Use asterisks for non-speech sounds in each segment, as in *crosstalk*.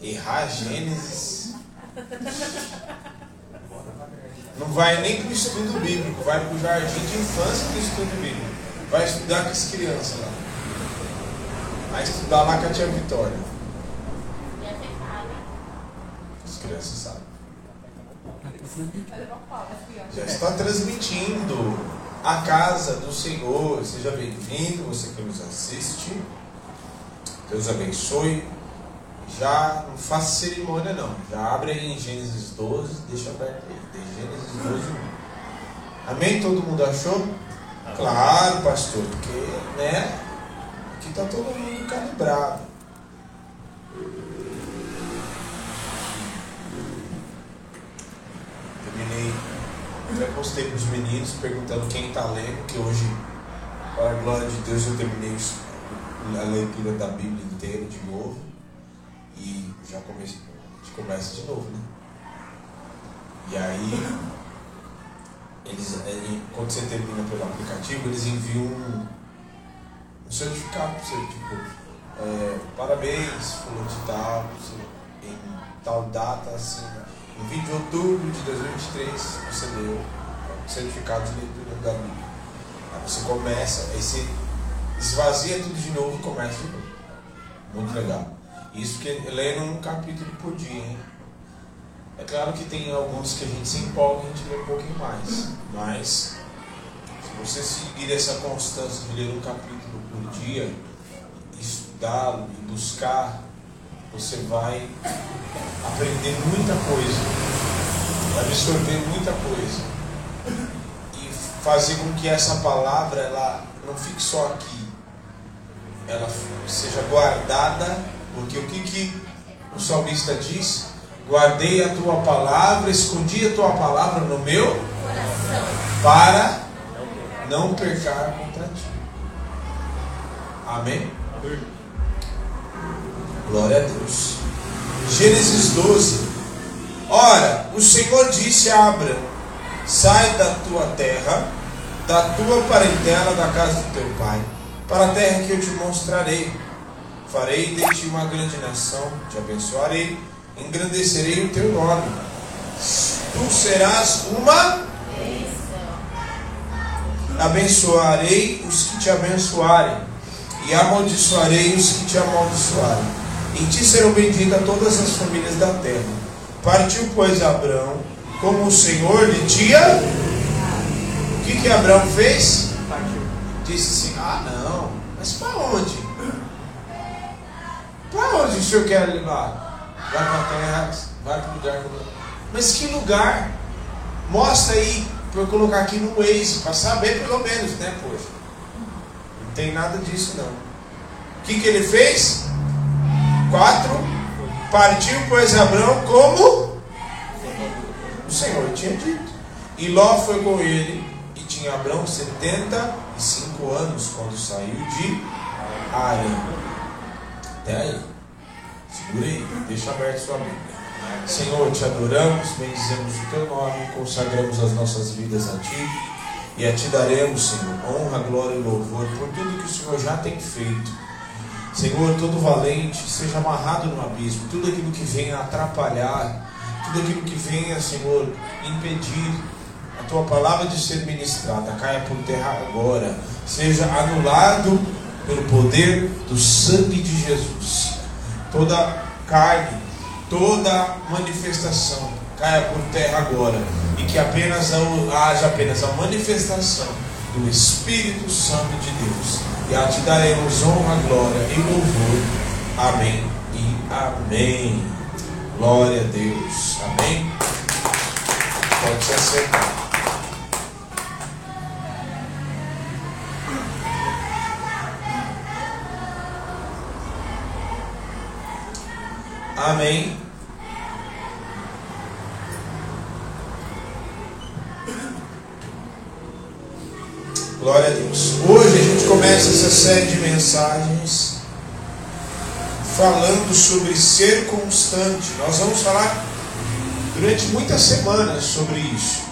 Errar Gênesis. Não vai nem para o estudo bíblico, vai para o jardim de infância do estudo bíblico. Vai estudar com as crianças lá. Vai estudar lá com a tia Vitória. As crianças sabem. Já está transmitindo a casa do Senhor. Seja bem-vindo, você que nos assiste. Deus abençoe. Já não faça cerimônia não. Já abre aí em Gênesis 12, deixa aberto aí. Gênesis 12, 1. Amém? Todo mundo achou? Claro, pastor, porque, né? Aqui está todo mundo calibrado. Terminei. Já postei para os meninos perguntando quem está lendo, que hoje, para a glória de Deus, eu terminei a leitura da Bíblia inteira de novo. E já gente começa de novo, né? E aí, eles, quando você termina pelo aplicativo, eles enviam um, um certificado para você, tipo, é, parabéns, fulano de tal, em tal data, assim, em 20 de outubro de 2023, você deu o certificado de leitura da Bíblia. Aí você começa, aí você esvazia tudo de novo e começa de novo. Muito legal. Isso que lendo um capítulo por dia, hein? É claro que tem alguns que a gente se empolga e a gente lê um pouquinho mais. Mas, se você seguir essa constância de ler um capítulo por dia, estudá-lo e buscar, você vai aprender muita coisa, vai absorver muita coisa e fazer com que essa palavra ela não fique só aqui, ela seja guardada, porque o que, que o salmista diz? Guardei a tua palavra, escondi a tua palavra no meu coração para não pecar contra ti. Amém? Glória a Deus. Gênesis 12. Ora, o Senhor disse a Abraão: Sai da tua terra, da tua parentela, da casa do teu pai, para a terra que eu te mostrarei. Farei de ti uma grande nação, te abençoarei engrandecerei o teu nome. Tu serás uma abençoarei os que te abençoarem, e amaldiçoarei os que te amaldiçoarem. Em ti serão benditas todas as famílias da terra. Partiu, pois, Abraão, como o Senhor lhe tinha. O que, que Abraão fez? Disse assim: Ah, não, mas para onde? Para onde o senhor quer levar? vai para terra, vai para o lugar. Mas que lugar? Mostra aí, para eu colocar aqui no Waze, para saber pelo menos, né, poxa? Não tem nada disso não. O que, que ele fez? Quatro. Partiu, pois, Abraão como o Senhor tinha dito. E Ló foi com ele, e tinha Abraão 75 anos quando saiu de Arã. Até aí. Segura aí, deixa aberto sua Bíblia. Senhor, te adoramos, bendizemos o teu nome, consagramos as nossas vidas a ti e a ti daremos, Senhor, honra, glória e louvor por tudo que o Senhor já tem feito. Senhor, todo valente seja amarrado no abismo, tudo aquilo que venha atrapalhar, tudo aquilo que venha, Senhor, impedir a tua palavra de ser ministrada, caia por terra agora, seja anulado pelo poder do sangue de Jesus toda carne, toda manifestação caia por terra agora e que apenas haja apenas a manifestação do Espírito Santo de Deus. E a ti daremos honra, glória e louvor. Amém e amém. Glória a Deus. Amém. Pode se acertar. Amém. Glória a Deus. Hoje a gente começa essa série de mensagens falando sobre ser constante. Nós vamos falar durante muitas semanas sobre isso.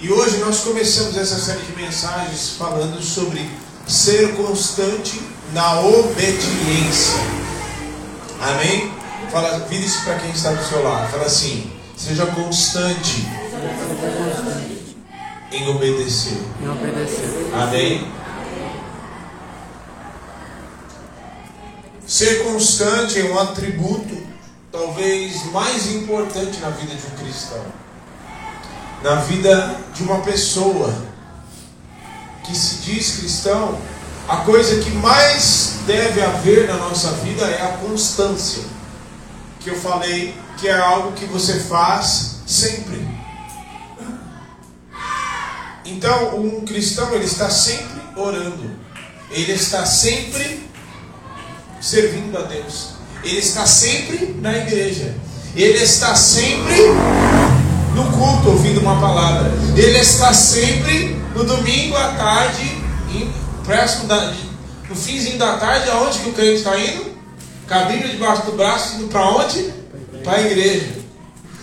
E hoje nós começamos essa série de mensagens falando sobre ser constante na obediência. Amém? Fala, vira isso para quem está do seu lado. Fala assim: seja constante em obedecer. Em obedecer. Amém? Ser constante é um atributo talvez mais importante na vida de um cristão. Na vida de uma pessoa que se diz cristão, a coisa que mais deve haver na nossa vida é a constância. Que eu falei que é algo que você faz sempre. Então, um cristão ele está sempre orando. Ele está sempre servindo a Deus. Ele está sempre na igreja. Ele está sempre no culto ouvindo uma palavra. Ele está sempre no domingo à tarde, próximo da, no finzinho da tarde, aonde que o crente está indo? Com a Bíblia debaixo do braço, indo para onde? Para a igreja.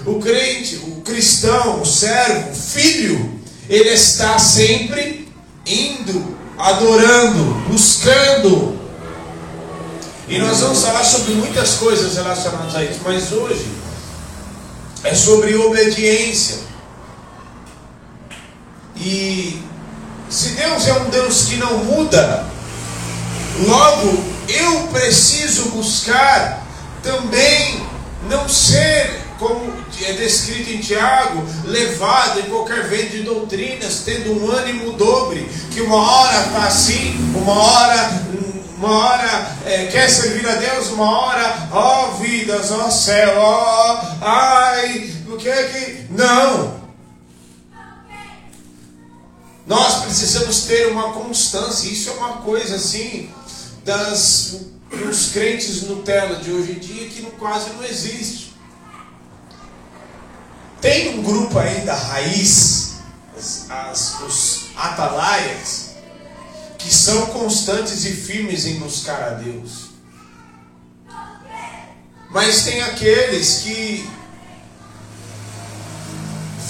O crente, o cristão, o servo, o filho, ele está sempre indo, adorando, buscando. E nós vamos falar sobre muitas coisas relacionadas a isso, mas hoje é sobre obediência. E se Deus é um Deus que não muda, logo eu preciso buscar também não ser, como é descrito em Tiago, levado em qualquer vento de doutrinas, tendo um ânimo dobre, que uma hora está assim, uma hora uma hora é, quer servir a Deus, uma hora, ó oh, vidas, ó oh, céu, ó, oh, ai, o que é que. Não! Nós precisamos ter uma constância, isso é uma coisa assim, das, dos crentes Nutella de hoje em dia que quase não existe. Tem um grupo aí da raiz, as, as, os atalaias, que são constantes e firmes em buscar a Deus. Mas tem aqueles que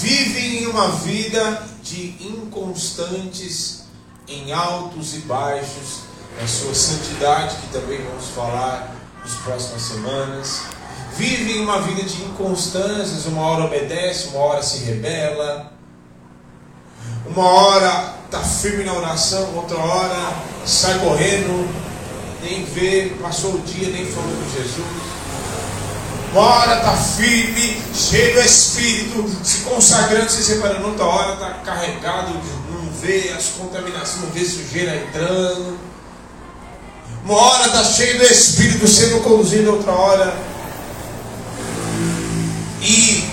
vivem uma vida de inconstantes em altos e baixos, na sua santidade, que também vamos falar nas próximas semanas. Vivem uma vida de inconstâncias, uma hora obedece, uma hora se rebela, uma hora está firme na oração, outra hora sai correndo, nem vê, passou o dia, nem falou com Jesus. Uma hora está firme, cheio do Espírito, se consagrando, se separando, outra hora está carregado, não vê as contaminações, não vê sujeira entrando. Uma hora está cheio do Espírito sendo conduzido, outra hora. E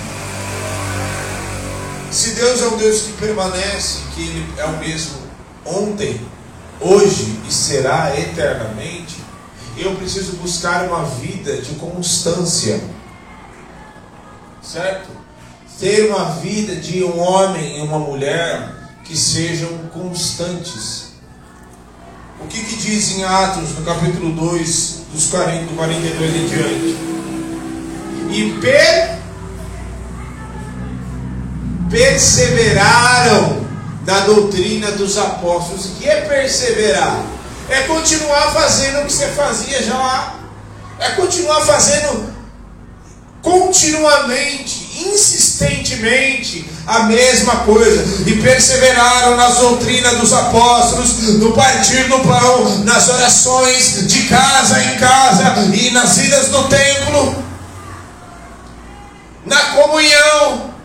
se Deus é um Deus que permanece, que Ele é o mesmo ontem, hoje e será eternamente, eu preciso buscar uma vida de constância, certo? Ter uma vida de um homem e uma mulher que sejam constantes. O que, que diz em Atos, no capítulo 2, dos 40, do 42 em diante? E per perseveraram na doutrina dos apóstolos. O que é perseverar? É continuar fazendo o que você fazia já lá. É continuar fazendo continuamente, insistentemente, a mesma coisa. E perseveraram nas doutrinas dos apóstolos, no partir do pão, nas orações de casa em casa e nas idas do templo, na comunhão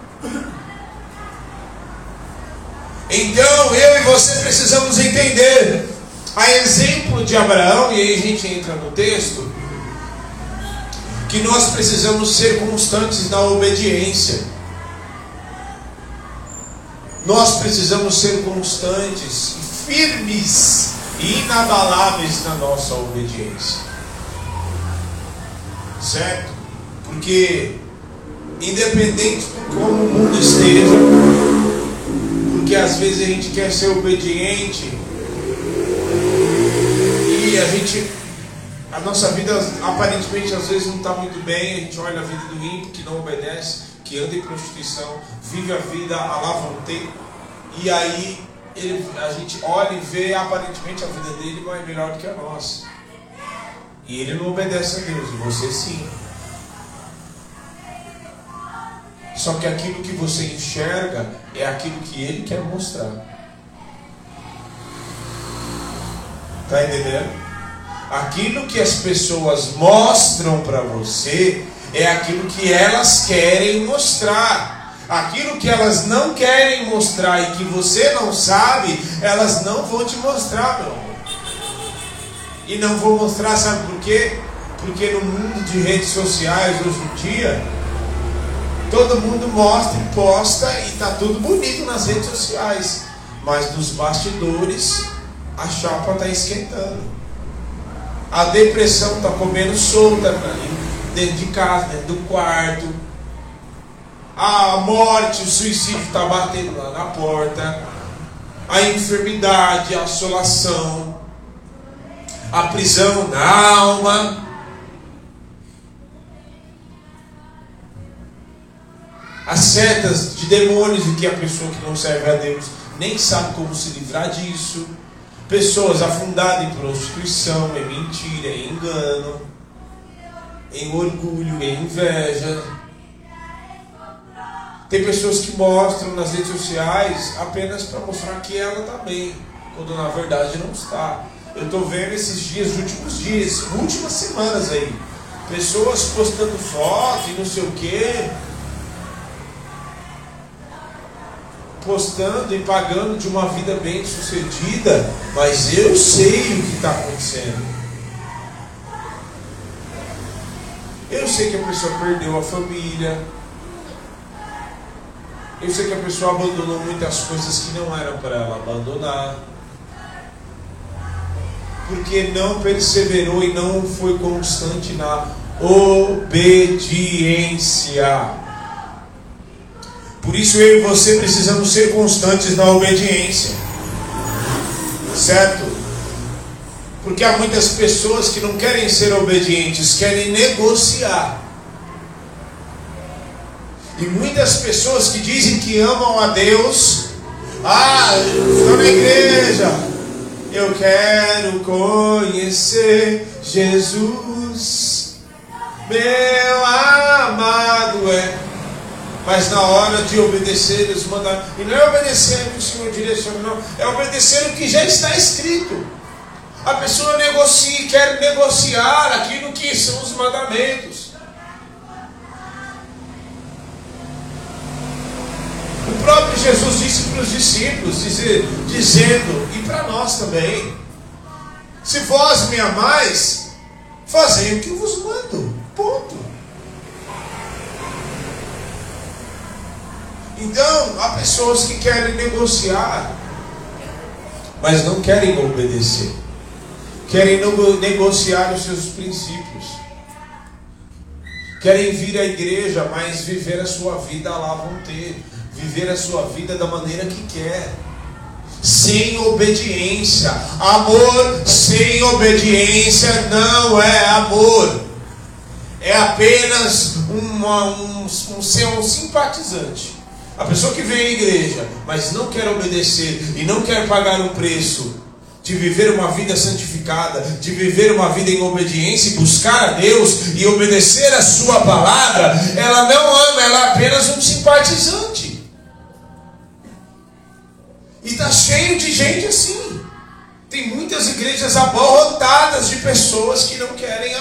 Então eu e você precisamos entender, a exemplo de Abraão, e aí a gente entra no texto, que nós precisamos ser constantes na obediência. Nós precisamos ser constantes, firmes e inabaláveis na nossa obediência. Certo? Porque, independente de como o mundo esteja, porque às vezes a gente quer ser obediente e a gente a nossa vida aparentemente às vezes não está muito bem, a gente olha a vida do ímpio que não obedece, que anda em prostituição, vive a vida à lavante, e aí ele, a gente olha e vê aparentemente a vida dele vai melhor do que a nossa. E ele não obedece a Deus, e você sim. Só que aquilo que você enxerga é aquilo que ele quer mostrar. Está entendendo? Aquilo que as pessoas mostram para você é aquilo que elas querem mostrar. Aquilo que elas não querem mostrar e que você não sabe, elas não vão te mostrar, meu amor. E não vou mostrar, sabe por quê? Porque no mundo de redes sociais hoje em dia, todo mundo mostra e posta e está tudo bonito nas redes sociais. Mas nos bastidores, a chapa está esquentando. A depressão está comendo solta dentro de casa, dentro do quarto. A morte, o suicídio está batendo lá na porta. A enfermidade, a assolação a prisão na alma. As setas de demônios e que a pessoa que não serve a Deus nem sabe como se livrar disso. Pessoas afundadas em prostituição, em mentira, em engano, em orgulho, em inveja. Tem pessoas que mostram nas redes sociais apenas para mostrar que ela está bem, quando na verdade não está. Eu estou vendo esses dias, últimos dias, últimas semanas aí, pessoas postando foto e não sei o quê, postando e pagando de uma vida bem sucedida, mas eu sei o que está acontecendo. Eu sei que a pessoa perdeu a família. Eu sei que a pessoa abandonou muitas coisas que não eram para ela abandonar porque não perseverou e não foi constante na obediência. Por isso eu e você precisamos ser constantes na obediência. Certo? Porque há muitas pessoas que não querem ser obedientes, querem negociar. E muitas pessoas que dizem que amam a Deus, ah, estou na igreja, eu quero conhecer Jesus, meu amado é. Mas na hora de obedecer os mandamentos, e não é obedecer o que o Senhor direciona, não, é obedecer o que já está escrito. A pessoa negocia, quer negociar aquilo que são os mandamentos. O próprio Jesus disse para os discípulos, dizendo, e para nós também: Se vós me amais, fazei o que vos mando. Ponto. Então, há pessoas que querem negociar, mas não querem obedecer. Querem negociar os seus princípios. Querem vir à igreja, mas viver a sua vida lá vão ter viver a sua vida da maneira que quer. Sem obediência. Amor sem obediência não é amor. É apenas uma, um, um ser um simpatizante. A pessoa que vem à igreja, mas não quer obedecer e não quer pagar o preço de viver uma vida santificada, de viver uma vida em obediência e buscar a Deus e obedecer a Sua palavra, ela não ama, ela é apenas um simpatizante. E está cheio de gente assim. Tem muitas igrejas abarrotadas de pessoas que não querem,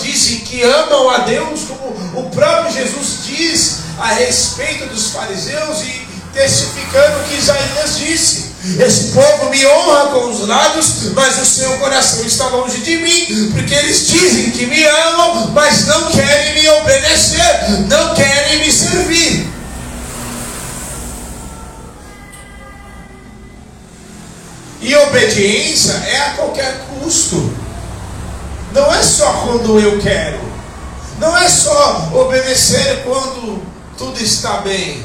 dizem que amam a Deus, como o próprio Jesus diz a respeito dos fariseus e testificando o que Isaías disse. Esse povo me honra com os lábios, mas o seu coração está longe de mim, porque eles dizem que me amam, mas não querem me obedecer, não querem me servir. E obediência é a qualquer custo. Não é só quando eu quero. Não é só obedecer quando tudo está bem.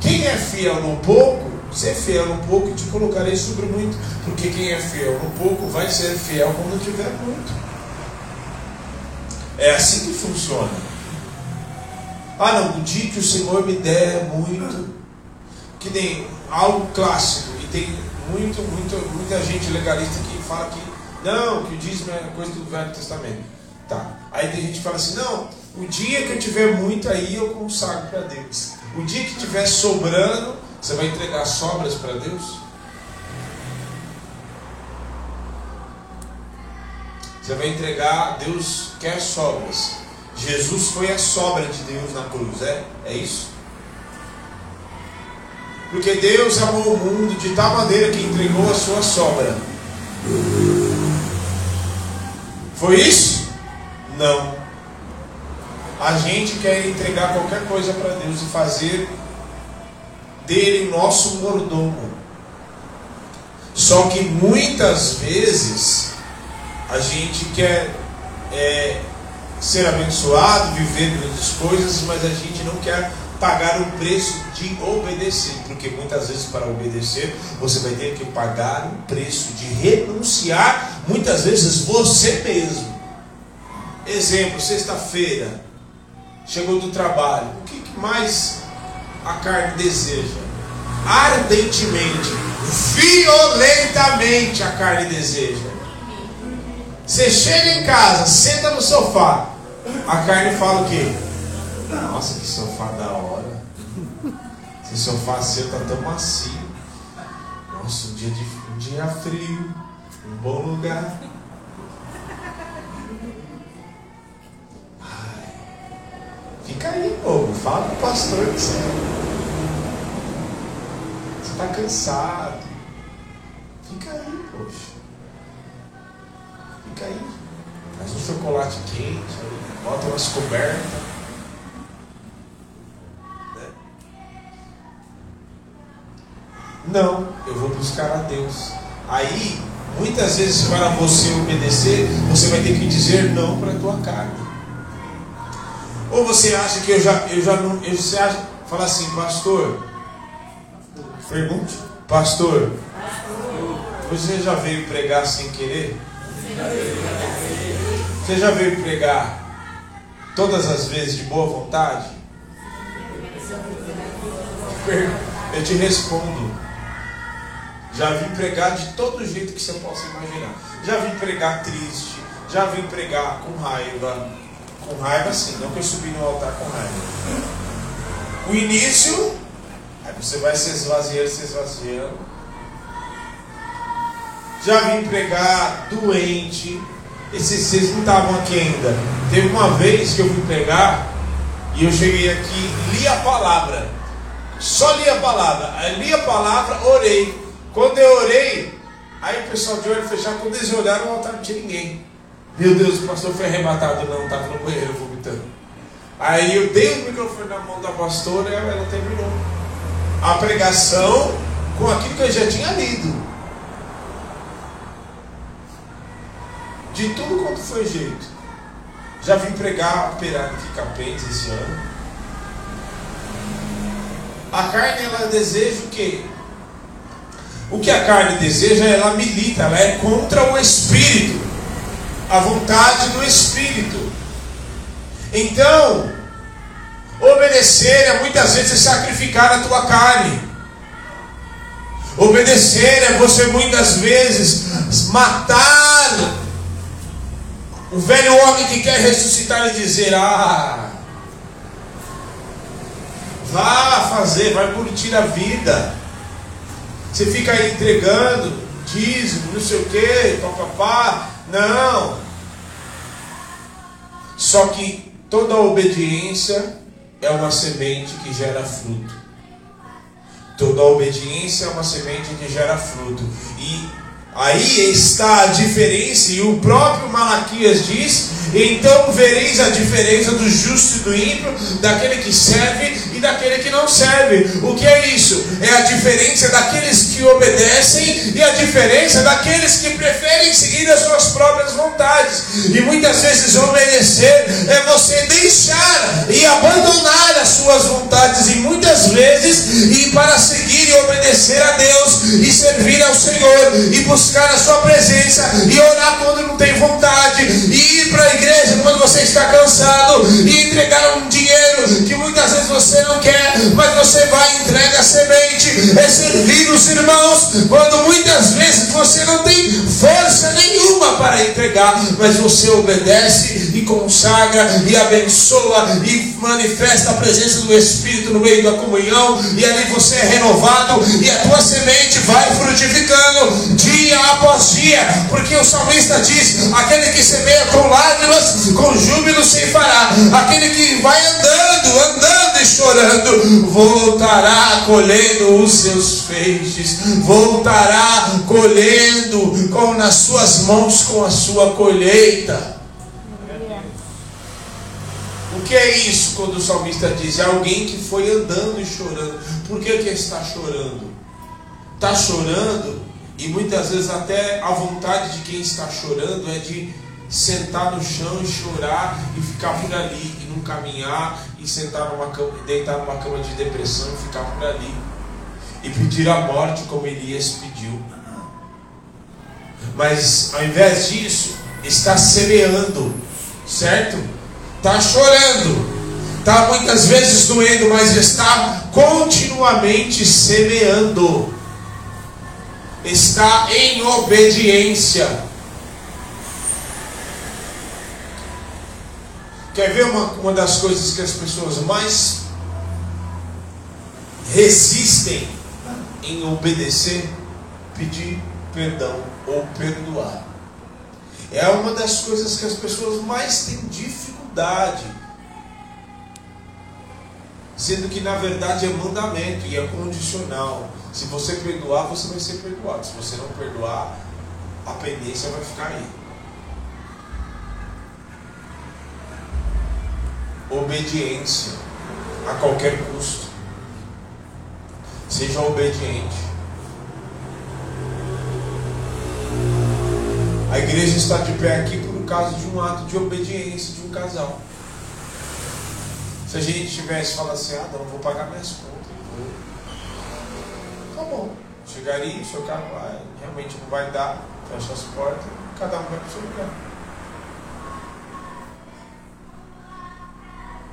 Quem é fiel no pouco, ser fiel no pouco e te colocarei sobre muito. Porque quem é fiel no pouco vai ser fiel quando tiver muito. É assim que funciona. Ah, não, o dia que o Senhor me der muito, que nem algo clássico, e tem muito, muito, muita gente legalista que fala que não, que o dízimo é coisa do Velho Testamento. Tá. Aí tem gente que fala assim, não, o dia que eu tiver muito aí eu consagro para Deus. O dia que tiver sobrando, você vai entregar sobras para Deus? Você vai entregar, Deus quer sobras. Jesus foi a sobra de Deus na cruz, é? É isso? Porque Deus amou o mundo de tal maneira que entregou a sua sobra. Foi isso? Não. A gente quer entregar qualquer coisa para Deus e fazer dele nosso mordomo. Só que muitas vezes a gente quer é, ser abençoado, viver grandes coisas, mas a gente não quer pagar o preço de obedecer, porque muitas vezes para obedecer você vai ter que pagar o preço de renunciar, muitas vezes você mesmo. Exemplo, sexta-feira, chegou do trabalho, o que mais a carne deseja? Ardentemente, violentamente a carne deseja. Você chega em casa, senta no sofá, a carne fala o quê? Nossa, que sofá da hora. Sofá seu tá tão macio. Nossa, um dia, de, um dia frio. Um bom lugar. Ai. Fica aí, povo. Fala pro pastor que você. Você tá cansado. Fica aí, poxa. Fica aí. Faz um chocolate quente, bota umas cobertas. Não, eu vou buscar a Deus. Aí, muitas vezes, para você obedecer, você vai ter que dizer não para a tua carne. Ou você acha que eu já, eu já não, eu, você acha, fala assim, pastor, pergunte, pastor, você já veio pregar sem querer? Você já veio pregar todas as vezes de boa vontade? Eu te respondo. Já vim pregar de todo jeito que você possa imaginar. Já vim pregar triste, já vim pregar com raiva. Com raiva sim, não que eu subi no altar com raiva. O início, aí você vai se esvaziando, se esvaziando. Já vim pregar doente. Esses vocês não estavam aqui ainda. Teve uma vez que eu vim pregar e eu cheguei aqui, li a palavra. Só li a palavra. Li a palavra, orei. Quando eu orei, aí o pessoal de olho fechado, quando eles olharam, o altar não tinha ninguém. Meu Deus, o pastor foi arrebatado, não, estava no banheiro vomitando. Aí eu dei o microfone na mão da pastora e ela terminou a pregação com aquilo que eu já tinha lido. De tudo quanto foi jeito. Já vim pregar operário aqui Capens esse ano. A carne ela deseja o quê? O que a carne deseja, ela milita, ela é contra o espírito, a vontade do espírito. Então, obedecer é muitas vezes sacrificar a tua carne. Obedecer é você muitas vezes matar o velho homem que quer ressuscitar e dizer: Ah, vá fazer, vai curtir a vida. Você fica aí entregando dízimo, não sei o que, papapá. Não. Só que toda obediência é uma semente que gera fruto. Toda obediência é uma semente que gera fruto. E aí está a diferença, e o próprio Malaquias diz: então vereis a diferença do justo e do ímpio, daquele que serve daquele que não serve. O que é isso? É a diferença daqueles que obedecem e a diferença daqueles que preferem seguir as suas próprias vontades. E muitas vezes obedecer é você deixar e abandonar as suas vontades, e muitas vezes ir para seguir e obedecer a Deus e servir ao Senhor e buscar a sua presença e orar quando não tem vontade e ir para a igreja quando você está cansado e entregar um dinheiro que muitas vezes você não quer, mas você vai e entrega semente, é servir os irmãos, quando muitas vezes você não tem força nenhuma para entregar, mas você obedece e consagra e abençoa e manifesta a presença do Espírito no meio da comunhão, e ali você é renovado e a tua semente vai frutificando dia após dia, porque o salmista diz: aquele que semeia com lágrimas, com júbilo se fará, aquele que vai andando, andando e chorando, voltará colhendo os seus feixes, voltará colhendo com nas suas mãos com a sua colheita. O que é isso quando o salmista diz? É alguém que foi andando e chorando. Por que, que está chorando? Está chorando e muitas vezes até a vontade de quem está chorando é de sentar no chão e chorar e ficar por ali e não caminhar e sentar numa cama, deitar numa cama de depressão e ficar por ali e pedir a morte como Elias pediu. Mas ao invés disso, está semeando, certo? Está chorando, está muitas vezes doendo, mas está continuamente semeando, está em obediência. Quer ver uma, uma das coisas que as pessoas mais resistem em obedecer? Pedir perdão ou perdoar. É uma das coisas que as pessoas mais têm dificuldade. Sendo que na verdade é mandamento e é condicional. Se você perdoar, você vai ser perdoado. Se você não perdoar, a pendência vai ficar aí. Obediência a qualquer custo. Seja obediente. A igreja está de pé aqui por causa de um ato de obediência de um casal. Se a gente tivesse falado assim, ah, não, vou pagar minhas contas, tá bom. Chegaria, o seu carro vai, realmente não vai dar, fecha as portas, cada um vai para o seu lugar.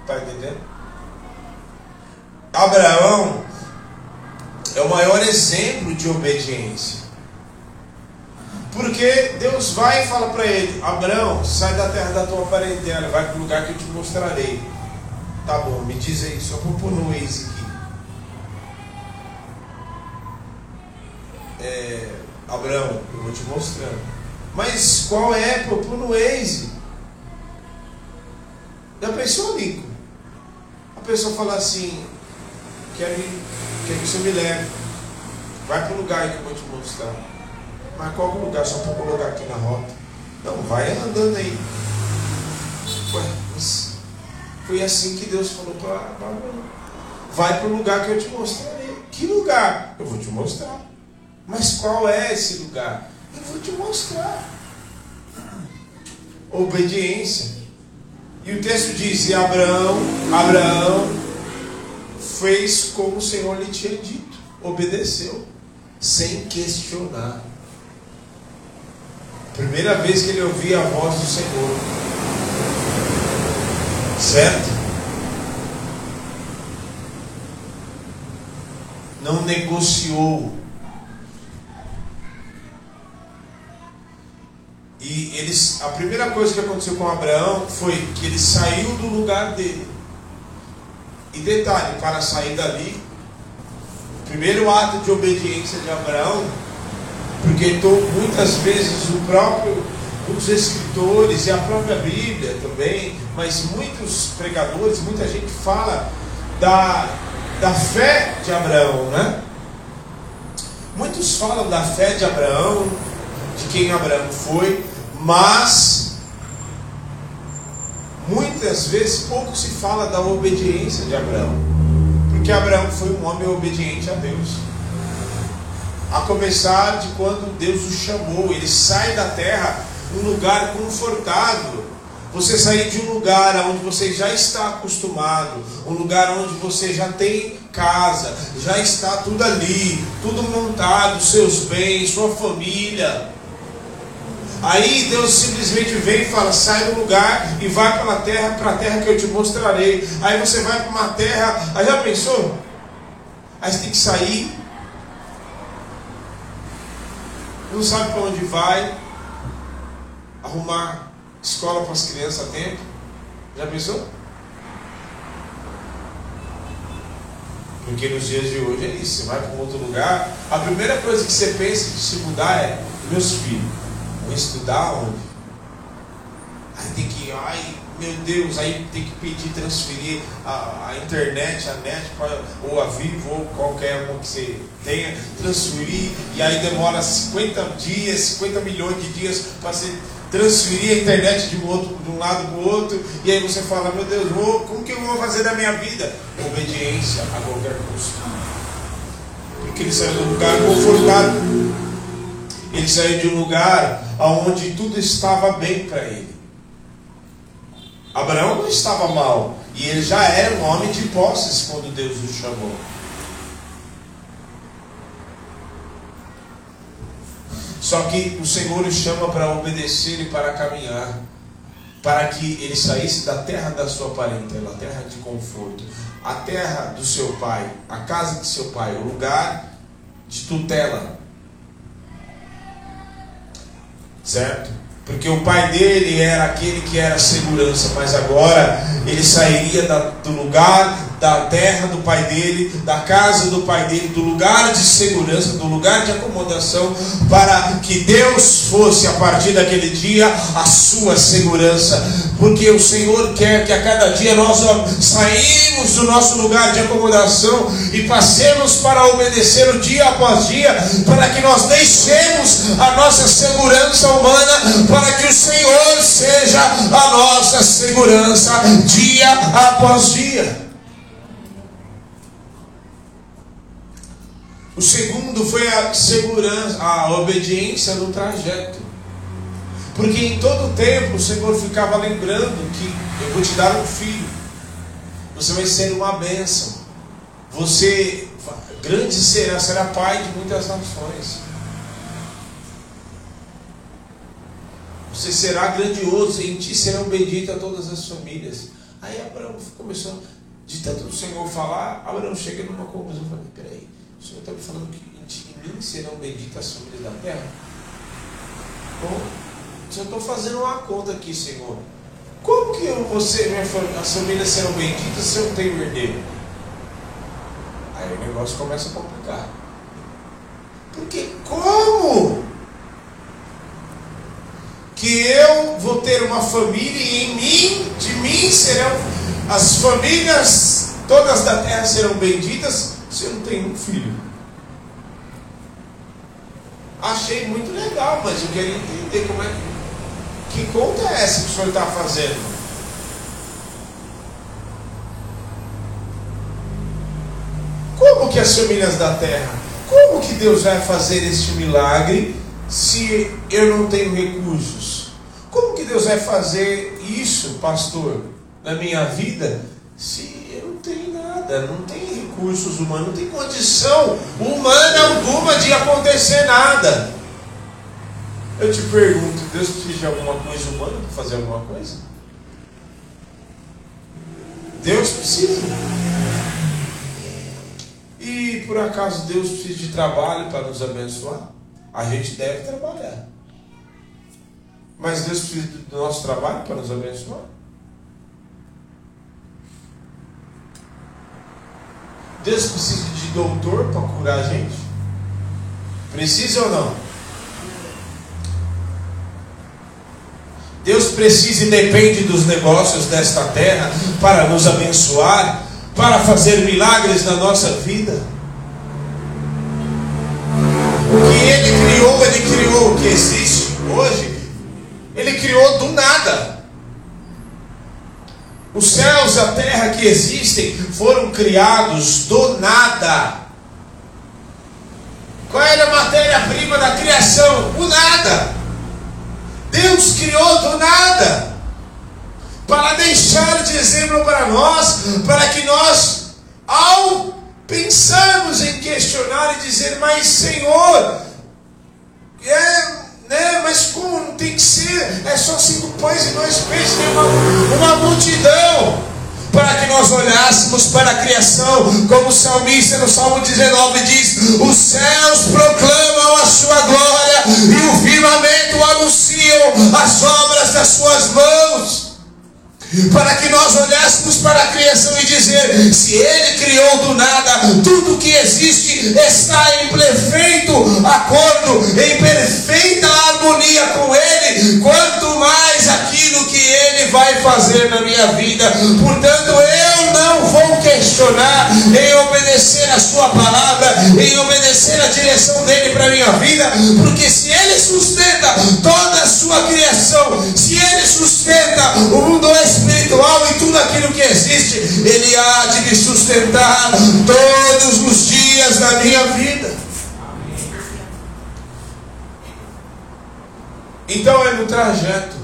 Está entendendo? Abraão é o maior exemplo de obediência. Porque Deus vai e fala para ele: Abraão, sai da terra da tua parentela, vai para o lugar que eu te mostrarei. Tá bom, me diz aí, só vou pôr no Waze aqui. É, Abraão, eu vou te mostrando. Mas qual é? Pô, pôr no Waze. Já pensou, Nico? A pessoa fala assim, quer, quer que você me leve. Vai para o lugar que eu vou te mostrar. Mas qual lugar? Só para colocar aqui na rota. Não, vai andando aí. Ué, mas foi assim que Deus falou para Abraão. Vai para o lugar que eu te mostrarei. Que lugar? Eu vou te mostrar. Mas qual é esse lugar? Eu vou te mostrar. Obediência. E o texto diz: E Abraão, Abraão fez como o Senhor lhe tinha dito, obedeceu, sem questionar. Primeira vez que ele ouvia a voz do Senhor. Certo? Não negociou E eles, a primeira coisa que aconteceu com Abraão foi que ele saiu do lugar dele. E detalhe, para sair dali, o primeiro ato de obediência de Abraão, porque muitas vezes o próprio, os escritores e a própria Bíblia também, mas muitos pregadores, muita gente fala da, da fé de Abraão, né? Muitos falam da fé de Abraão, de quem Abraão foi, mas muitas vezes pouco se fala da obediência de Abraão, porque Abraão foi um homem obediente a Deus. A começar de quando Deus o chamou, ele sai da terra, um lugar confortável. Você sair de um lugar onde você já está acostumado, um lugar onde você já tem casa, já está tudo ali, tudo montado, seus bens, sua família Aí Deus simplesmente vem e fala: sai do lugar e vai para a terra, para a terra que eu te mostrarei. Aí você vai para uma terra, aí já pensou? Aí você tem que sair. Não sabe para onde vai. Arrumar escola para as crianças a tempo. Já pensou? Porque nos dias de hoje é isso. Você vai para um outro lugar. A primeira coisa que você pensa de se mudar é: meus filhos estudar onde? Aí tem que, ai, meu Deus, aí tem que pedir transferir a, a internet, a net, pra, ou a Vivo, ou qualquer uma que você tenha, transferir, e aí demora 50 dias, 50 milhões de dias para você transferir a internet de um, outro, de um lado para o outro, e aí você fala, meu Deus, vou, como que eu vou fazer da minha vida? Obediência a qualquer custo. Porque ele saiu um lugar confortável. Ele saiu de um lugar onde tudo estava bem para ele. Abraão não estava mal. E ele já era um homem de posses quando Deus o chamou. Só que o Senhor o chama para obedecer e para caminhar. Para que ele saísse da terra da sua parentela, a terra de conforto, a terra do seu pai, a casa de seu pai, o lugar de tutela. Certo? Porque o pai dele era aquele que era segurança, mas agora ele sairia do lugar da terra do pai dele, da casa do pai dele, do lugar de segurança, do lugar de acomodação, para que Deus fosse a partir daquele dia a sua segurança. Porque o Senhor quer que a cada dia nós saímos do nosso lugar de acomodação e passemos para obedecer o dia após dia, para que nós deixemos a nossa segurança humana, para que o Senhor seja a nossa segurança dia após dia. O segundo foi a segurança, a obediência no trajeto. Porque em todo tempo o Senhor ficava lembrando que eu vou te dar um filho. Você vai ser uma bênção. Você grande será, será pai de muitas nações. Você será grandioso, em ti serão benditas todas as famílias. Aí Abraão começou, de tanto o Senhor falar, Abraão chega numa conclusão, falei, peraí, o Senhor está me falando que em mim serão benditas as famílias da terra? Bom, se eu estou fazendo uma conta aqui, Senhor, como que eu, você, família, as famílias serão benditas se eu não tenho herdeiro? Aí o negócio começa a complicar. Porque como que eu vou ter uma família e em mim, de mim serão as famílias todas da terra serão benditas se eu não tenho um filho? Achei muito legal, mas eu queria entender como é que. Que conta é essa que o senhor está fazendo? Como que as famílias da terra? Como que Deus vai fazer este milagre se eu não tenho recursos? Como que Deus vai fazer isso, pastor, na minha vida, se eu não tenho nada, não tenho recursos humanos, não tem condição humana alguma de acontecer nada. Eu te pergunto, Deus precisa de alguma coisa humana para fazer alguma coisa? Deus precisa. E por acaso Deus precisa de trabalho para nos abençoar? A gente deve trabalhar. Mas Deus precisa do nosso trabalho para nos abençoar? Deus precisa de doutor para curar a gente? Precisa ou não? Deus precisa e depende dos negócios desta terra para nos abençoar, para fazer milagres na nossa vida. O que Ele criou, Ele criou o que existe hoje, Ele criou do nada. Os céus e a terra que existem foram criados do nada. Qual era a matéria-prima da criação? O nada. Deus criou do nada. Para deixar de exemplo para nós, para que nós, ao pensarmos em questionar e dizer, mas Senhor, é né? Mas como tem que ser? É só cinco pães e dois peixes, tem uma, uma multidão. para que nós olhássemos para a criação, como o salmista no Salmo 19 diz: Os céus proclamam a sua glória e o firmamento anunciam as obras das suas mãos para que nós olhássemos para a criação e dizer: se Ele criou do nada, tudo que existe está em perfeito acordo, em perfeita harmonia com Ele, quanto mais aquilo que Ele vai fazer na minha vida. Portanto, eu não vou questionar em obedecer a Sua palavra, em obedecer a direção dele para a minha vida, porque se Ele sustenta toda a sua criação, se Ele sustenta o mundo espiritual, espiritual e tudo aquilo que existe, Ele há de me sustentar todos os dias da minha vida. Então é no trajeto.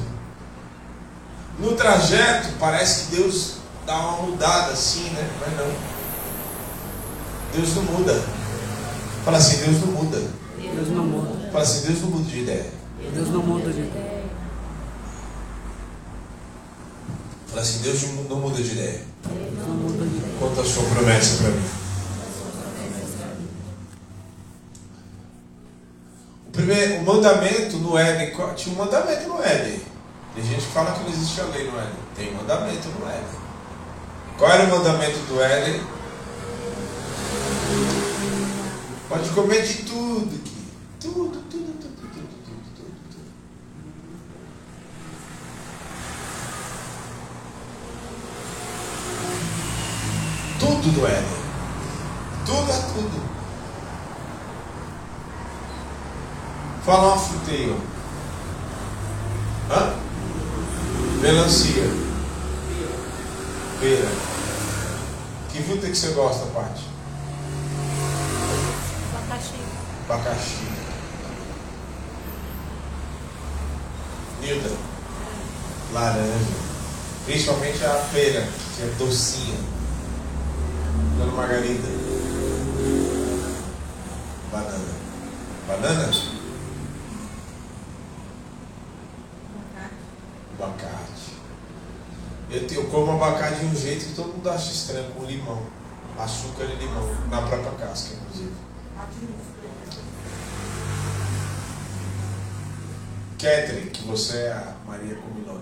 No trajeto parece que Deus dá uma mudada assim, né? Mas não. Deus não muda. Fala assim, Deus não muda. Deus não muda. Fala assim, Deus não muda de ideia. Deus não muda de ideia. Fala assim, Deus não muda de ideia. Quanto a sua promessa para mim. O, primeiro, o mandamento no Éden, tinha um mandamento no Éden. Tem gente que fala que não existe a lei no Éden. Tem um mandamento no Éden. Qual era o mandamento do Éden? Pode comer de tudo aqui. Tudo, tudo, tudo do Éden. Tudo é tudo. Fala aí, ó. Hã? Melancia. Pera. Que fruta que você gosta, Paty? Abacaxi. Abacaxi. Nilda. Laranja. Principalmente a pera, que é docinha. Dona Margarida. Banana. Banana? Abacate. Eu, eu como abacate de um jeito que todo mundo acha estranho, com limão. Açúcar e limão. Na própria casca, inclusive. Catherine, que você é a Maria Comilone.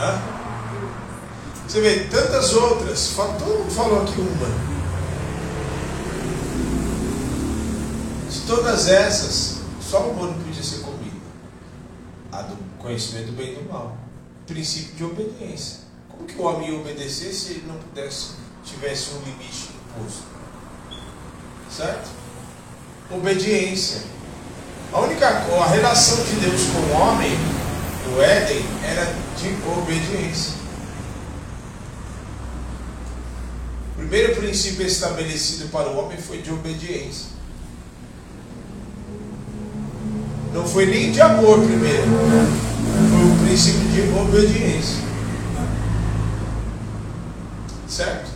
Hã? Você vê, tantas outras, todo mundo falou aqui uma. De todas essas, só uma não podia ser comida. A do conhecimento do bem e do mal. Princípio de obediência. Como que o homem ia obedecer se ele não pudesse, tivesse um limite imposto? Certo? Obediência. A única a relação de Deus com o homem no Éden era de obediência. primeiro princípio estabelecido para o homem foi de obediência. Não foi nem de amor primeiro, o de obediência. Certo?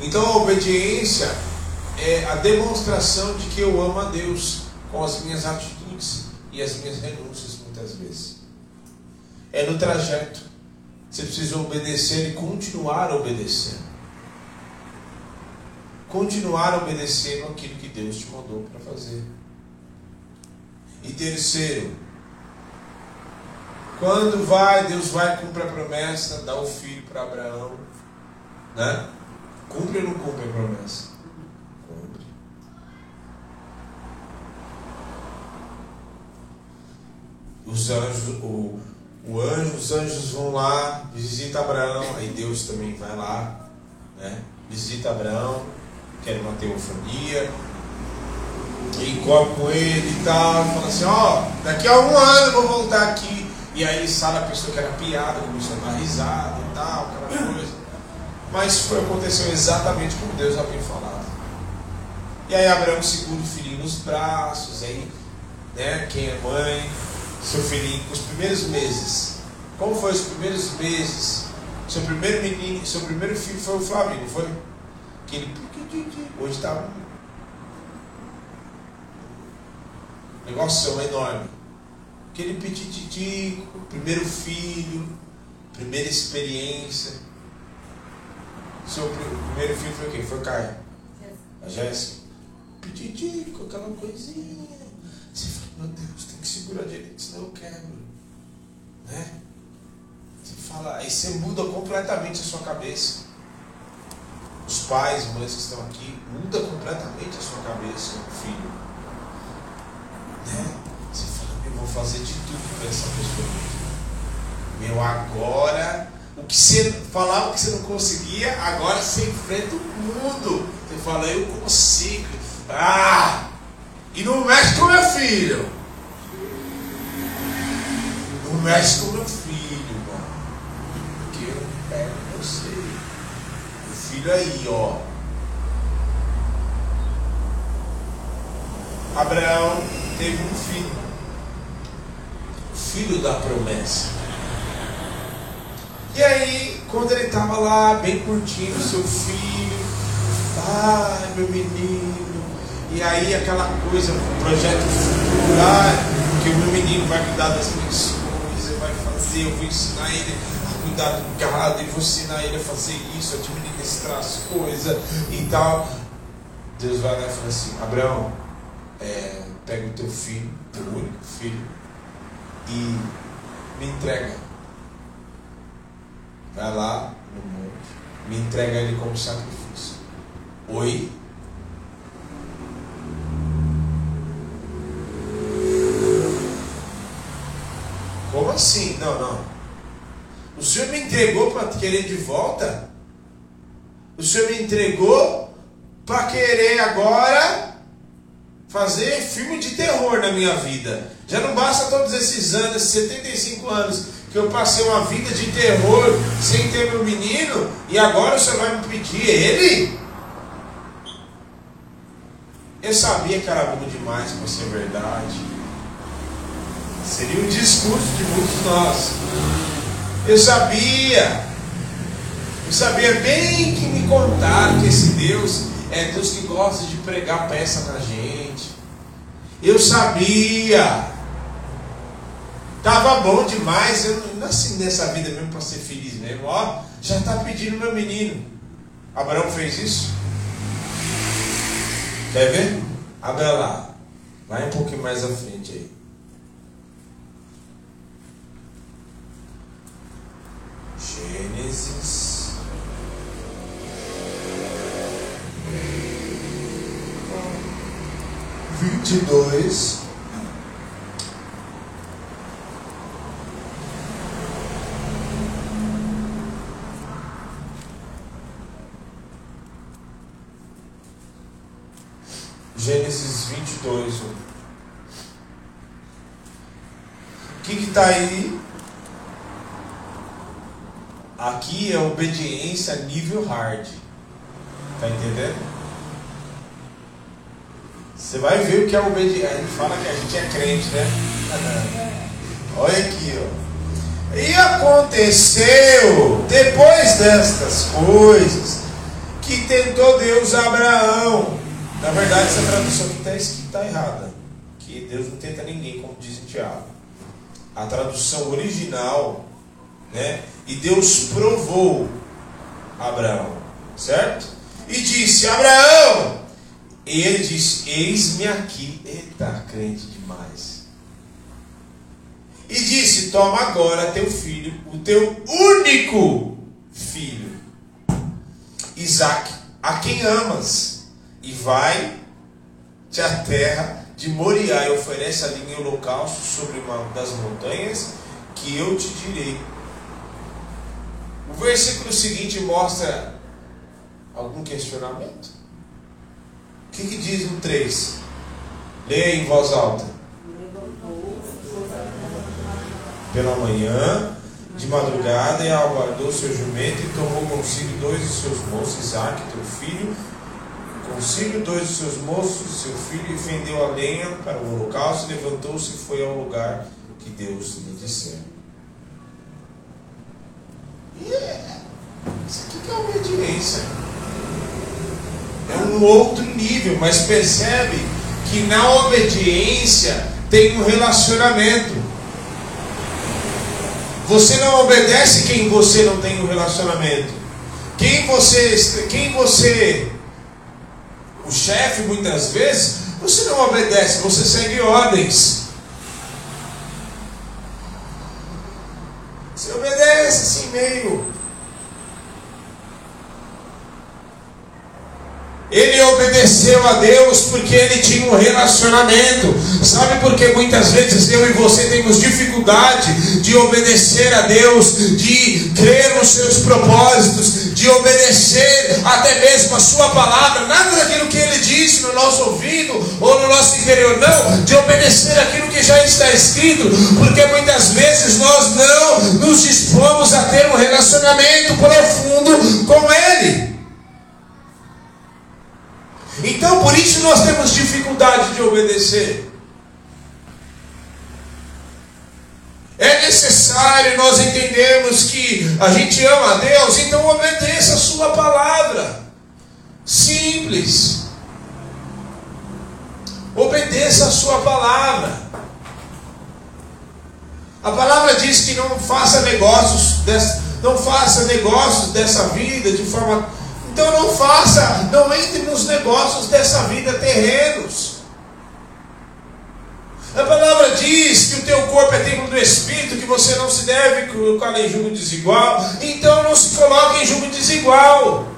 Então a obediência é a demonstração de que eu amo a Deus com as minhas atitudes e as minhas renúncias muitas vezes. É no trajeto. Você precisa obedecer e continuar obedecendo. Continuar obedecendo aquilo que Deus te mandou para fazer. E terceiro, quando vai, Deus vai cumprir a promessa, dá o filho para Abraão, né? Cumpre ou não cumpre a promessa? Cumpre. Os anjos, o, o anjo, os anjos vão lá, visita Abraão, aí Deus também vai lá, né? Visita Abraão, quer uma teofonia, e come com ele e tal, fala assim, ó, oh, daqui a um ano eu vou voltar aqui. E aí Sara pensou que era piada, começou a dar risada e tal, aquela coisa. Mas foi, aconteceu exatamente como Deus havia falado. E aí Abraão segura o filhinho nos braços, aí, né, quem é mãe, seu filhinho, os primeiros meses. Como foi os primeiros meses? Seu primeiro menino, seu primeiro filho foi o não foi? Que ele hoje está um negócio enorme. Aquele petititico, primeiro filho, primeira experiência. Seu primeiro filho foi quê? Foi Caio. A Jéssica. Petitico, aquela coisinha. Você fala, meu Deus, tem que segurar direito, senão eu quebro. Né? Você fala, aí você muda completamente a sua cabeça. Os pais, mães que estão aqui, muda completamente a sua cabeça, filho. Né? Vou fazer de tudo para essa pessoa. Meu, agora, o que você falava que você não conseguia, agora você enfrenta o mundo. Você fala, eu consigo. Ah! E não mexe com meu filho. Não mexe com meu filho, irmão. Porque eu pego você. O filho aí, ó. Abraão teve um filho. Filho da promessa. E aí, quando ele estava lá, bem curtindo seu filho, ai meu menino, e aí aquela coisa, projeto futuro, que o meu menino vai cuidar das minhas coisas, vai fazer, eu vou ensinar ele a cuidar do gado, eu vou ensinar ele a fazer isso, a administrar as coisas e tal. Deus vai lá e fala assim, Abraão, é, pega o teu filho, teu único filho, e me entrega. Vai lá no monte, me entrega ele como sacrifício. Oi? Como assim? Não, não. O Senhor me entregou para querer de volta? O Senhor me entregou para querer agora fazer filme de terror na minha vida. Já não basta todos esses anos, 75 anos, que eu passei uma vida de terror sem ter meu menino, e agora Senhor vai me pedir ele? Eu sabia que era bom demais para ser verdade. Seria um discurso de muitos de nós. Eu sabia, eu sabia bem que me contaram que esse Deus é Deus que gosta de pregar peça na gente. Eu sabia. Tava bom demais. Eu não nasci nessa vida mesmo para ser feliz mesmo. Ó, já está pedindo meu menino. Abraão fez isso? Quer ver? Abra lá. Vai um pouquinho mais à frente aí. Gênesis. Vinte e dois. Gênesis vinte e dois. O que está aí? Aqui é obediência nível hard. Tá entendendo? Você vai ver o que é obediência. A gente fala que a gente é crente, né? *laughs* Olha aqui, ó. E aconteceu, depois destas coisas, que tentou Deus Abraão. Na verdade, essa tradução aqui está escrita errada. Que Deus não tenta ninguém, como diz em Tiago. A tradução original né? E Deus provou Abraão, certo? E disse: Abraão, e ele disse: Eis-me aqui. Eita, crente demais. E disse: Toma agora teu filho, o teu único filho, Isaac, a quem amas, e vai-te à terra de Moriá e oferece ali em holocausto sobre uma das montanhas que eu te direi. O versículo seguinte mostra algum questionamento? O que, que diz no 3? Leia em voz alta. Pela manhã, de madrugada, e aguardou seu jumento e tomou consigo dois de seus moços, Isaac, teu filho, consigo dois de seus moços, seu filho, e fendeu a lenha para o holocausto, levantou-se e foi ao lugar que Deus lhe dissera. Yeah. Isso aqui que é obediência. Um outro nível, mas percebe que na obediência tem um relacionamento. Você não obedece quem você não tem um relacionamento. Quem você, quem você, o chefe muitas vezes, você não obedece, você segue ordens. Você obedece assim meio. Obedeceu a Deus porque ele tinha um relacionamento. Sabe por que muitas vezes eu e você temos dificuldade de obedecer a Deus, de crer nos seus propósitos, de obedecer até mesmo a Sua palavra, nada daquilo que Ele disse no nosso ouvido ou no nosso interior, não, de obedecer aquilo que já está escrito, porque muitas vezes nós não nos dispomos a ter um relacionamento profundo com Ele. Então, por isso nós temos dificuldade de obedecer. É necessário nós entendermos que a gente ama a Deus, então obedeça a Sua palavra. Simples. Obedeça a Sua palavra. A palavra diz que não faça negócios, não faça negócios dessa vida de forma então não faça, não entre nos negócios dessa vida terrenos. A palavra diz que o teu corpo é templo do Espírito, que você não se deve colocar em julgo desigual. Então não se coloque em julgo desigual.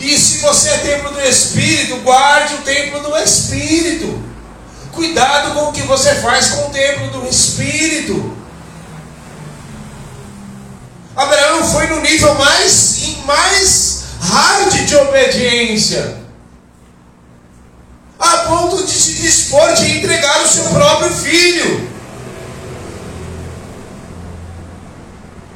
E se você é templo do Espírito, guarde o templo do Espírito. Cuidado com o que você faz com o templo do Espírito. Abraão foi no nível mais, mais hard de obediência, a ponto de se dispor de entregar o seu próprio filho.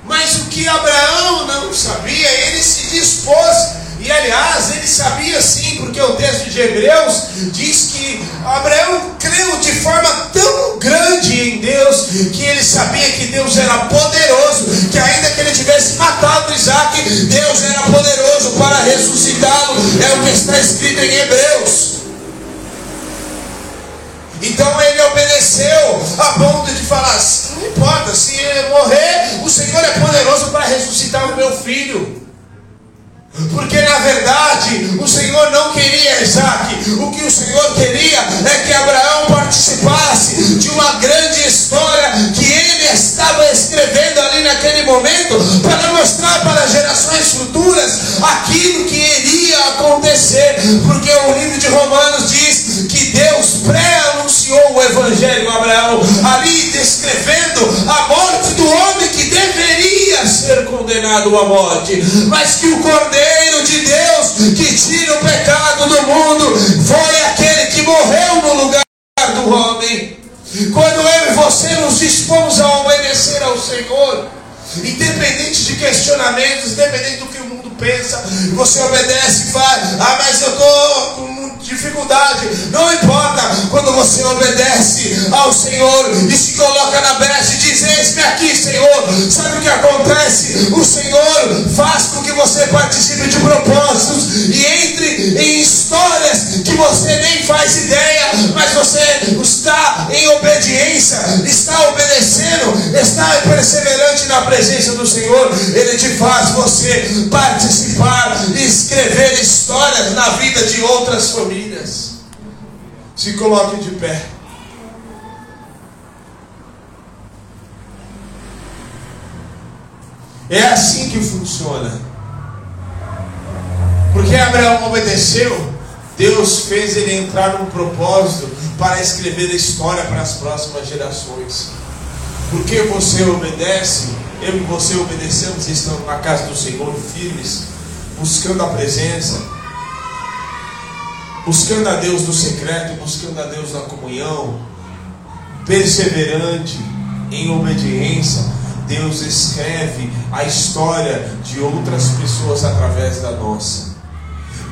Mas o que Abraão não sabia, ele se dispôs e aliás, ele sabia sim, porque o texto de Hebreus diz que Abraão creu de forma tão grande em Deus que ele sabia que Deus era poderoso, que ainda que ele tivesse matado Isaac, Deus era poderoso para ressuscitá-lo. É o que está escrito em Hebreus. Então ele obedeceu a ponto de falar: não importa, se ele morrer, o Senhor é poderoso para ressuscitar o meu filho. Porque na verdade o Senhor não queria Isaac, o que o Senhor queria é que Abraão participasse de uma grande história que ele estava escrevendo ali naquele momento para mostrar para gerações futuras aquilo que iria acontecer. Porque o livro de Romanos diz que Deus pré-anunciou o Evangelho a Abraão, ali descrevendo a morte do homem que deveria ser condenado à morte, mas que o Cordeiro Cordeiro de Deus que tira o pecado do mundo. Foi aquele que morreu no lugar do homem. Quando eu e você nos dispomos a obedecer ao Senhor, independente de questionamentos, independente do que o mundo pensa, você obedece e faz, ah, mas eu estou com dificuldade, não importa, quando você obedece ao Senhor se coloca na brecha e diz: Eis-me aqui, Senhor. Sabe o que acontece? O Senhor faz com que você participe de propósitos e entre em histórias que você nem faz ideia, mas você está em obediência, está obedecendo, está perseverante na presença do Senhor. Ele te faz você participar e escrever histórias na vida de outras famílias. Se coloque de pé. É assim que funciona. Porque Abraão obedeceu, Deus fez ele entrar num propósito para escrever a história para as próximas gerações. Porque você obedece, eu e você obedecemos estamos na casa do Senhor firmes, buscando a presença, buscando a Deus no secreto, buscando a Deus na comunhão, perseverante em obediência Deus escreve a história de outras pessoas através da nossa.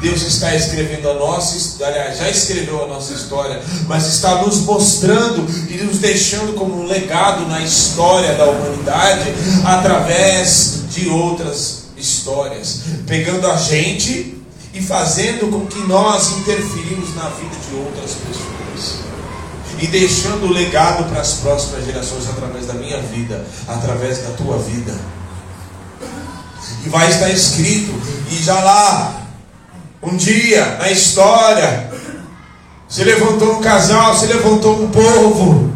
Deus está escrevendo a nossa, aliás, já escreveu a nossa história, mas está nos mostrando e nos deixando como um legado na história da humanidade através de outras histórias, pegando a gente e fazendo com que nós interferimos na vida de outras pessoas. E deixando o legado para as próximas gerações através da minha vida, através da tua vida. E vai estar escrito, e já lá, um dia na história, se levantou um casal, se levantou um povo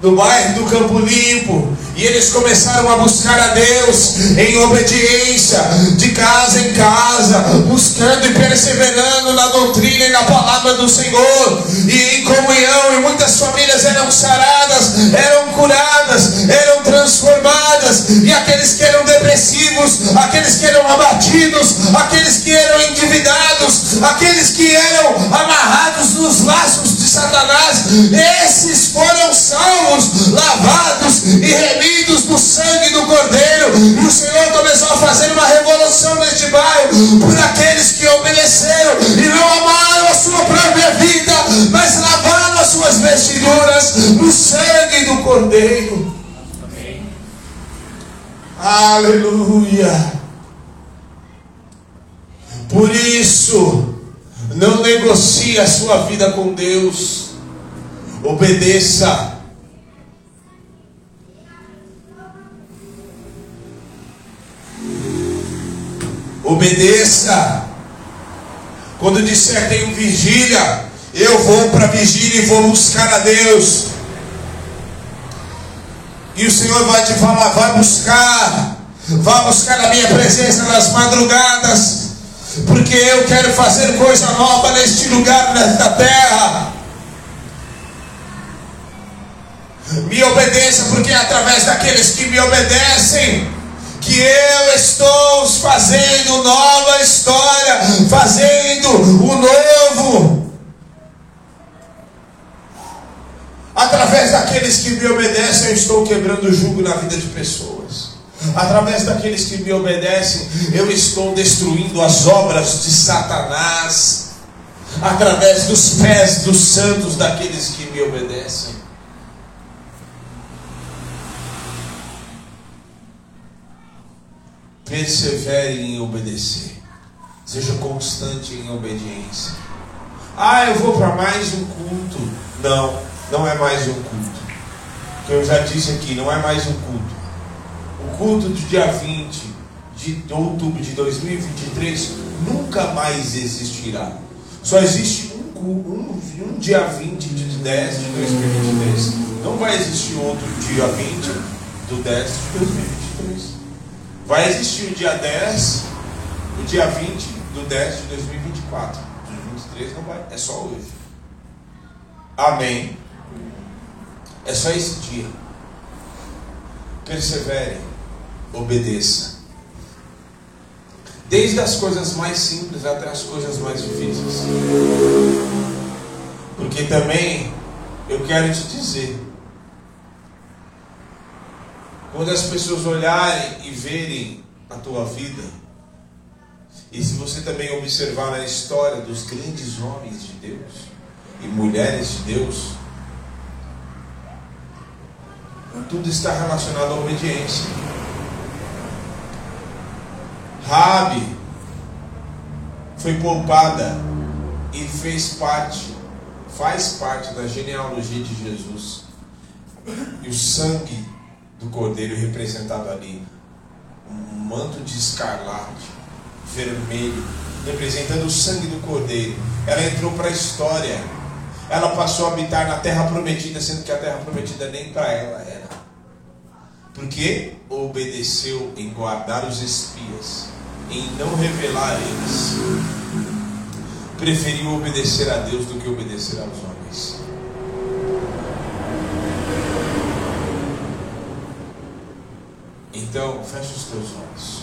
do bairro do Campo Limpo, e eles começaram a buscar a Deus em obediência, de casa em casa, buscando e perseverando na doutrina e na palavra do Senhor, e em comunhão, e muitas famílias eram saradas, eram curadas, eram transformadas, e aqueles que eram depressivos, aqueles que eram abatidos, aqueles que eram endividados, aqueles que eram amarrados nos laços de Satanás, esses foram salvos, lavados e remidos no sangue do Cordeiro. E o Senhor começou a fazer uma revolução neste bairro por aqueles que obedeceram e não amaram a sua própria vida, mas lavaram as suas vestiduras no sangue do Cordeiro. Amém. Aleluia. Por isso, não negocie a sua vida com Deus. Obedeça Obedeça. Quando disser tenho vigília, eu vou para a vigília e vou buscar a Deus. E o Senhor vai te falar: vai buscar, vai buscar a minha presença nas madrugadas, porque eu quero fazer coisa nova neste lugar, nesta terra. Me obedeça, porque é através daqueles que me obedecem que eu estou fazendo nova história, fazendo o novo. Através daqueles que me obedecem, eu estou quebrando o jugo na vida de pessoas. Através daqueles que me obedecem, eu estou destruindo as obras de Satanás. Através dos pés dos santos daqueles que me obedecem. Persevere em obedecer. Seja constante em obediência. Ah, eu vou para mais um culto. Não, não é mais um culto. Que eu já disse aqui, não é mais um culto. O culto do dia 20 de outubro de 2023 nunca mais existirá. Só existe um, um, um dia 20 de 10 de 2023. Não vai existir outro dia 20 do 10 de 2023. Vai existir o dia 10, o dia 20 do 10 de 2024. 2023 não vai, é só hoje. Amém. É só esse dia. Persevere, obedeça. Desde as coisas mais simples até as coisas mais difíceis. Porque também eu quero te dizer, quando as pessoas olharem e verem a tua vida, e se você também observar na história dos grandes homens de Deus e mulheres de Deus, tudo está relacionado à obediência. Rabi foi poupada e fez parte, faz parte da genealogia de Jesus. E o sangue do cordeiro representado ali. Um manto de escarlate, vermelho, representando o sangue do cordeiro. Ela entrou para a história. Ela passou a habitar na terra prometida, sendo que a terra prometida nem para ela era. Porque obedeceu em guardar os espias, em não revelar eles. Preferiu obedecer a Deus do que obedecer aos homens. Então, feche os teus olhos.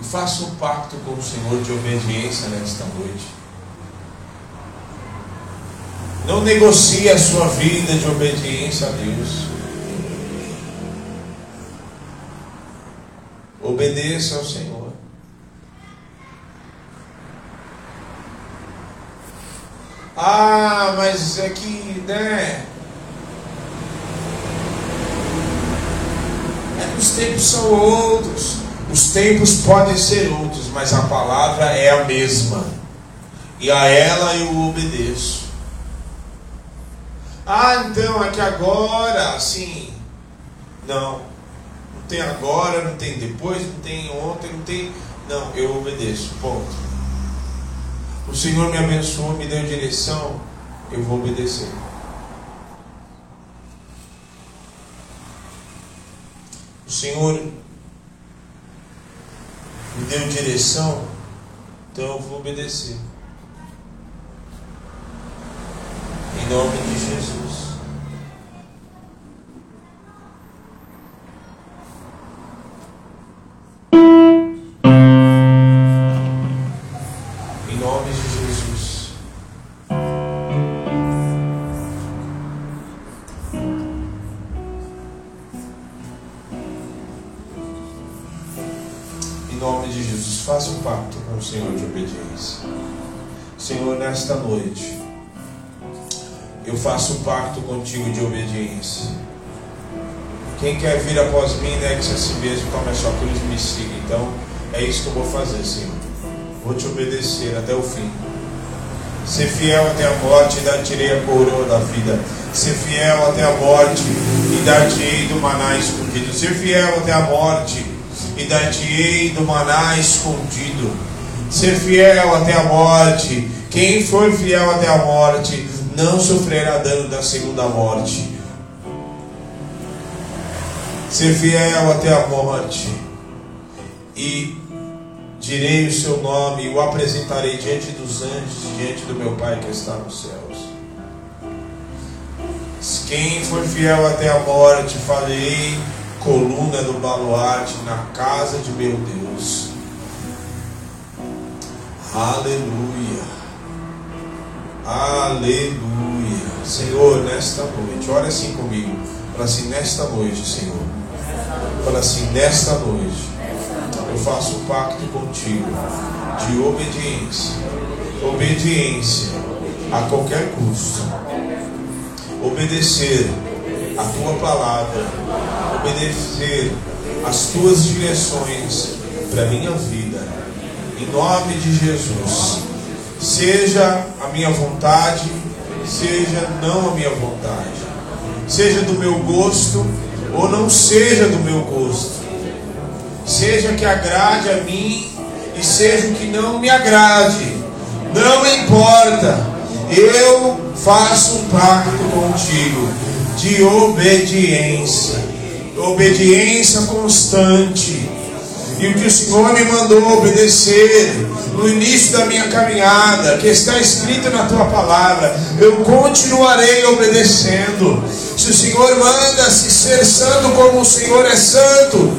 E faça um pacto com o Senhor de obediência nesta noite. Não negocie a sua vida de obediência a Deus. Obedeça ao Senhor. Ah, mas é que, né? os tempos são outros. Os tempos podem ser outros, mas a palavra é a mesma. E a ela eu obedeço. Ah, então é que agora, assim. Não. Tem agora, não tem depois, não tem ontem, não tem. Não, eu obedeço. Ponto. O Senhor me abençoou, me deu direção, eu vou obedecer. O Senhor me deu direção, então eu vou obedecer. Em nome de Jesus. Quem quer vir após mim, negue-se a si mesmo, tome a sua cruz e me siga. Então, é isso que eu vou fazer, Senhor. Vou te obedecer até o fim. Ser fiel até a morte e dar-te-ei a coroa da vida. Ser fiel até a morte e dar-te-ei do maná escondido. Ser fiel até a morte e dar-te-ei do maná escondido. Ser fiel até a morte. Quem for fiel até a morte não sofrerá dano da segunda morte. Ser fiel até a morte e direi o seu nome e o apresentarei diante dos anjos, diante do meu Pai que está nos céus. Quem for fiel até a morte, farei coluna do baluarte na casa de meu Deus. Aleluia. Aleluia. Senhor, nesta noite, olha assim comigo. Fala assim, nesta noite, Senhor. Fala assim, nesta noite, eu faço pacto contigo de obediência. Obediência a qualquer custo. Obedecer a tua palavra. Obedecer as tuas direções para minha vida. Em nome de Jesus. Seja a minha vontade, seja não a minha vontade. Seja do meu gosto ou não seja do meu gosto. Seja que agrade a mim e seja o que não me agrade. Não importa. Eu faço um pacto contigo de obediência. Obediência constante. E o que o Senhor me mandou obedecer no início da minha caminhada, que está escrito na tua palavra, eu continuarei obedecendo. Se o Senhor manda se ser santo como o Senhor é santo,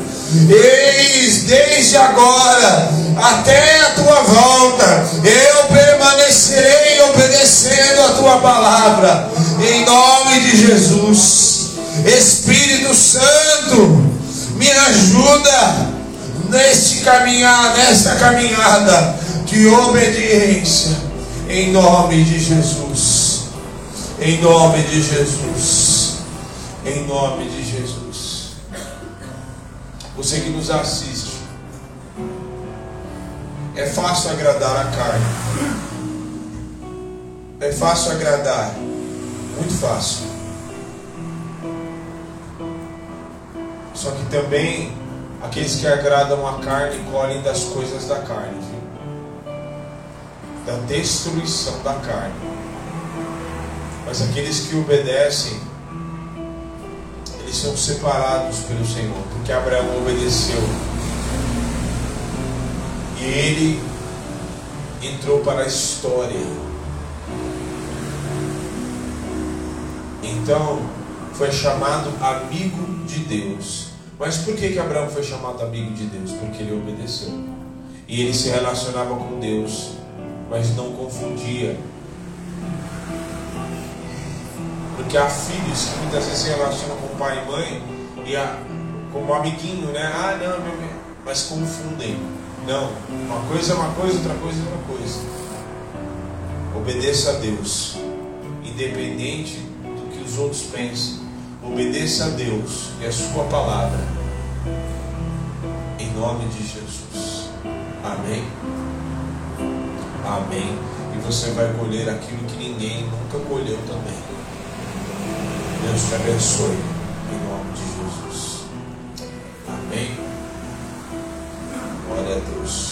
eis desde agora até a tua volta, eu permanecerei obedecendo a tua palavra, em nome de Jesus. Espírito Santo, me ajuda neste caminhar, nesta caminhada de obediência, em nome de Jesus. Em nome de Jesus. Em nome de Jesus. Você que nos assiste, é fácil agradar a carne. É fácil agradar. Muito fácil. Só que também aqueles que agradam a carne colhem das coisas da carne, viu? da destruição da carne. Mas aqueles que obedecem, eles são separados pelo Senhor, porque Abraão obedeceu. E ele entrou para a história. Então, foi chamado amigo de Deus. Mas por que, que Abraão foi chamado amigo de Deus? Porque ele obedeceu. E ele se relacionava com Deus, mas não confundia. Porque há filhos que muitas vezes se relacionam com pai e mãe e a, como amiguinho, né? Ah, não, meu, meu, mas confundem. Não, uma coisa é uma coisa, outra coisa é outra coisa. Obedeça a Deus, independente do que os outros pensam. Obedeça a Deus e a Sua palavra. Em nome de Jesus. Amém. Amém. E você vai colher aquilo que ninguém nunca colheu também. Deus te abençoe. Em nome de Jesus. Amém. Glória a Deus.